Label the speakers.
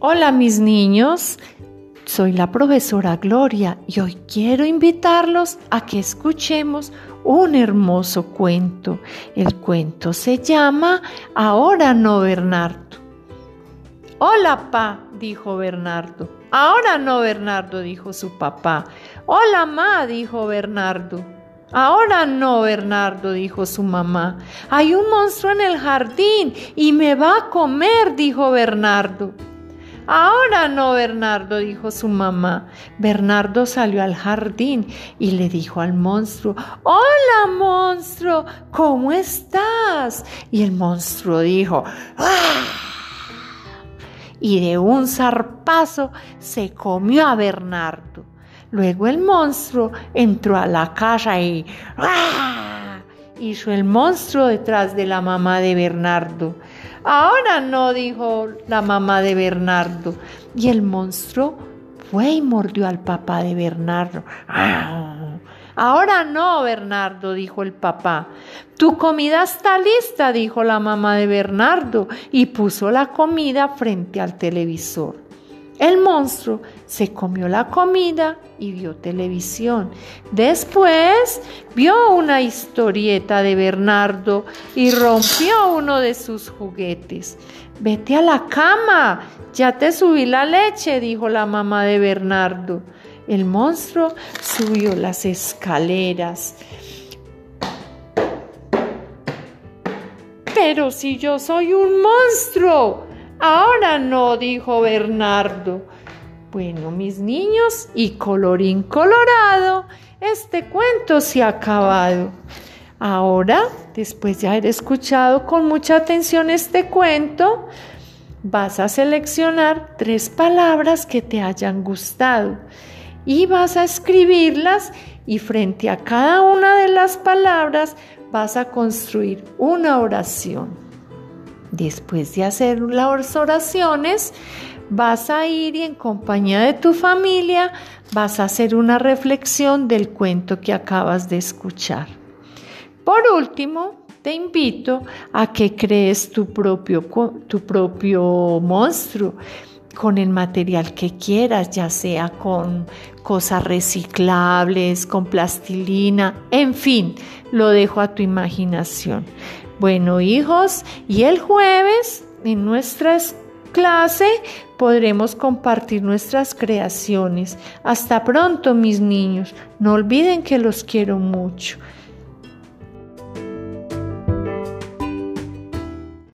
Speaker 1: Hola mis niños, soy la profesora Gloria y hoy quiero invitarlos a que escuchemos un hermoso cuento. El cuento se llama Ahora no Bernardo. Hola, pa, dijo Bernardo. Ahora no, Bernardo, dijo su papá. Hola, ma, dijo Bernardo. Ahora no, Bernardo, dijo su mamá. Hay un monstruo en el jardín y me va a comer, dijo Bernardo. Ahora no, Bernardo, dijo su mamá. Bernardo salió al jardín y le dijo al monstruo, Hola, monstruo, ¿cómo estás? Y el monstruo dijo, ¡Ah! Y de un zarpazo se comió a Bernardo. Luego el monstruo entró a la casa y ¡ah! Hizo el monstruo detrás de la mamá de Bernardo. Ahora no, dijo la mamá de Bernardo. Y el monstruo fue y mordió al papá de Bernardo. Ahora no, Bernardo, dijo el papá. Tu comida está lista, dijo la mamá de Bernardo, y puso la comida frente al televisor. El monstruo se comió la comida y vio televisión. Después vio una historieta de Bernardo y rompió uno de sus juguetes. Vete a la cama, ya te subí la leche, dijo la mamá de Bernardo. El monstruo subió las escaleras. Pero si yo soy un monstruo, Ahora no, dijo Bernardo. Bueno, mis niños, y colorín colorado, este cuento se ha acabado. Ahora, después de haber escuchado con mucha atención este cuento, vas a seleccionar tres palabras que te hayan gustado y vas a escribirlas y frente a cada una de las palabras vas a construir una oración. Después de hacer las oraciones, vas a ir y en compañía de tu familia vas a hacer una reflexión del cuento que acabas de escuchar. Por último, te invito a que crees tu propio, tu propio monstruo con el material que quieras, ya sea con cosas reciclables, con plastilina, en fin, lo dejo a tu imaginación. Bueno, hijos, y el jueves en nuestra clase podremos compartir nuestras creaciones. Hasta pronto, mis niños. No olviden que los quiero mucho.